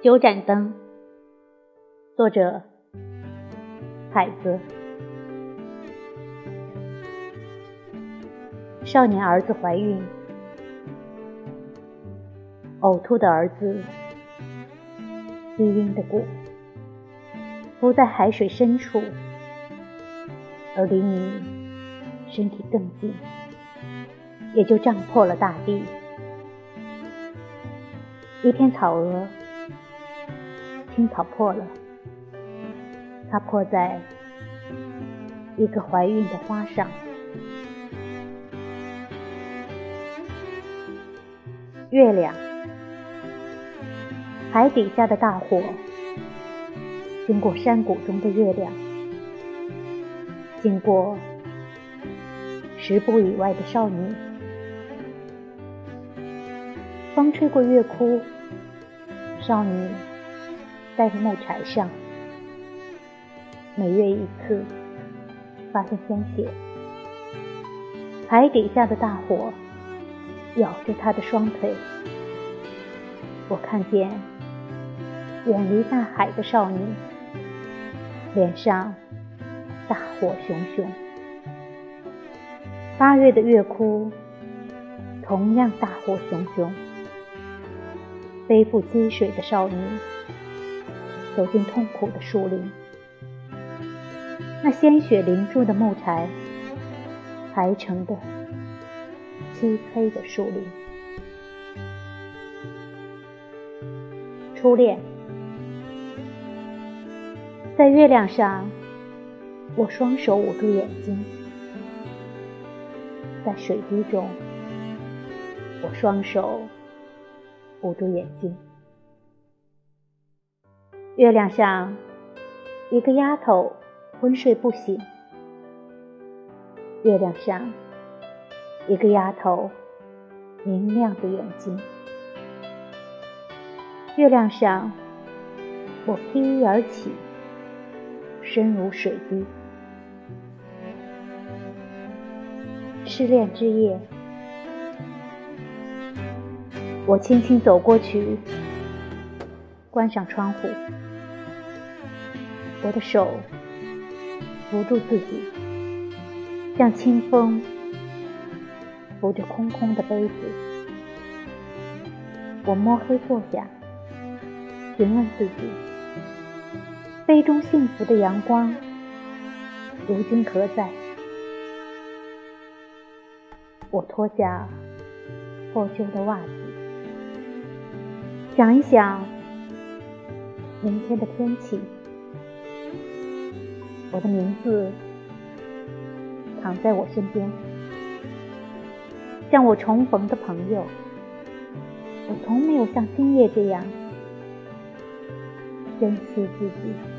九盏灯，作者海子。少年儿子怀孕，呕吐的儿子低音的鼓，浮在海水深处，而离你身体更近，也就胀破了大地。一片草蛾。青草破了，它破在一个怀孕的花上。月亮，海底下的大火，经过山谷中的月亮，经过十步以外的少女，风吹过月窟，少女。在木柴上，每月一次，发现鲜血。海底下的大火咬着他的双腿，我看见远离大海的少女，脸上大火熊熊。八月的月窟同样大火熊熊，背负积水的少女。走进痛苦的树林，那鲜血淋住的木柴排成的漆黑的树林。初恋，在月亮上，我双手捂住眼睛；在水滴中，我双手捂住眼睛。月亮上，一个丫头昏睡不醒。月亮上，一个丫头明亮的眼睛。月亮上，我披衣而起，身如水滴。失恋之夜，我轻轻走过去，关上窗户。我的手扶住自己，像清风扶着空空的杯子。我摸黑坐下，询问自己：杯中幸福的阳光，如今何在？我脱下破旧的袜子，想一想明天的天气。我的名字躺在我身边，像我重逢的朋友。我从没有像今夜这样珍惜自己。